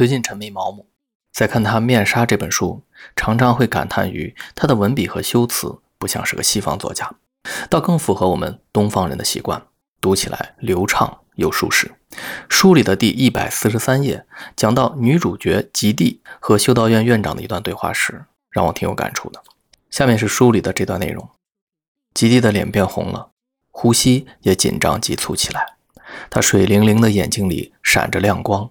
最近沉迷毛姆，在看他《面纱》这本书，常常会感叹于他的文笔和修辞不像是个西方作家，倒更符合我们东方人的习惯，读起来流畅又舒适。书里的第一百四十三页讲到女主角吉蒂和修道院院长的一段对话时，让我挺有感触的。下面是书里的这段内容：吉蒂的脸变红了，呼吸也紧张急促起来，她水灵灵的眼睛里闪着亮光。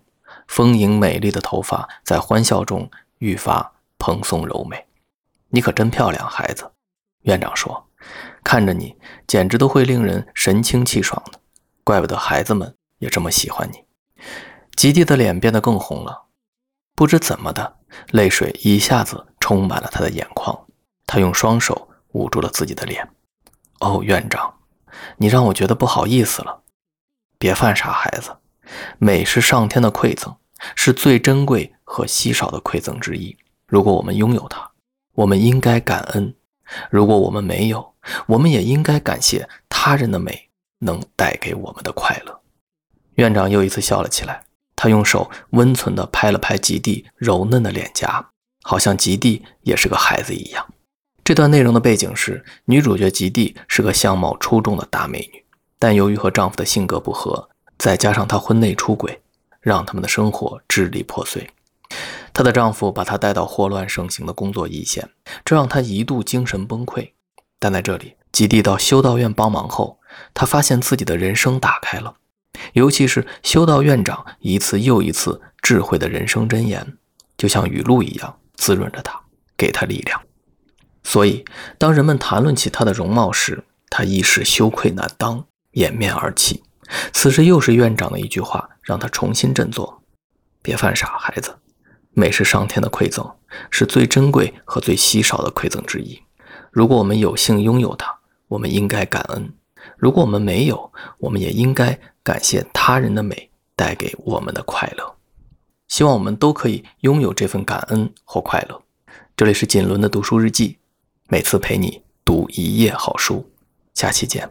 丰盈美丽的头发在欢笑中愈发蓬松柔美，你可真漂亮，孩子。院长说：“看着你，简直都会令人神清气爽的。怪不得孩子们也这么喜欢你。”吉蒂的脸变得更红了，不知怎么的，泪水一下子充满了他的眼眶。他用双手捂住了自己的脸。“哦，院长，你让我觉得不好意思了。别犯傻，孩子。美是上天的馈赠。”是最珍贵和稀少的馈赠之一。如果我们拥有它，我们应该感恩；如果我们没有，我们也应该感谢他人的美能带给我们的快乐。院长又一次笑了起来，他用手温存地拍了拍吉蒂柔嫩的脸颊，好像吉蒂也是个孩子一样。这段内容的背景是，女主角吉蒂是个相貌出众的大美女，但由于和丈夫的性格不合，再加上她婚内出轨。让他们的生活支离破碎。她的丈夫把她带到霍乱盛行的工作一线，这让她一度精神崩溃。但在这里，吉蒂到修道院帮忙后，她发现自己的人生打开了。尤其是修道院长一次又一次智慧的人生箴言，就像雨露一样滋润着她，给她力量。所以，当人们谈论起她的容貌时，她一时羞愧难当，掩面而泣。此时又是院长的一句话，让他重新振作：“别犯傻，孩子。美是上天的馈赠，是最珍贵和最稀少的馈赠之一。如果我们有幸拥有它，我们应该感恩；如果我们没有，我们也应该感谢他人的美带给我们的快乐。希望我们都可以拥有这份感恩或快乐。”这里是锦纶的读书日记，每次陪你读一页好书。下期见。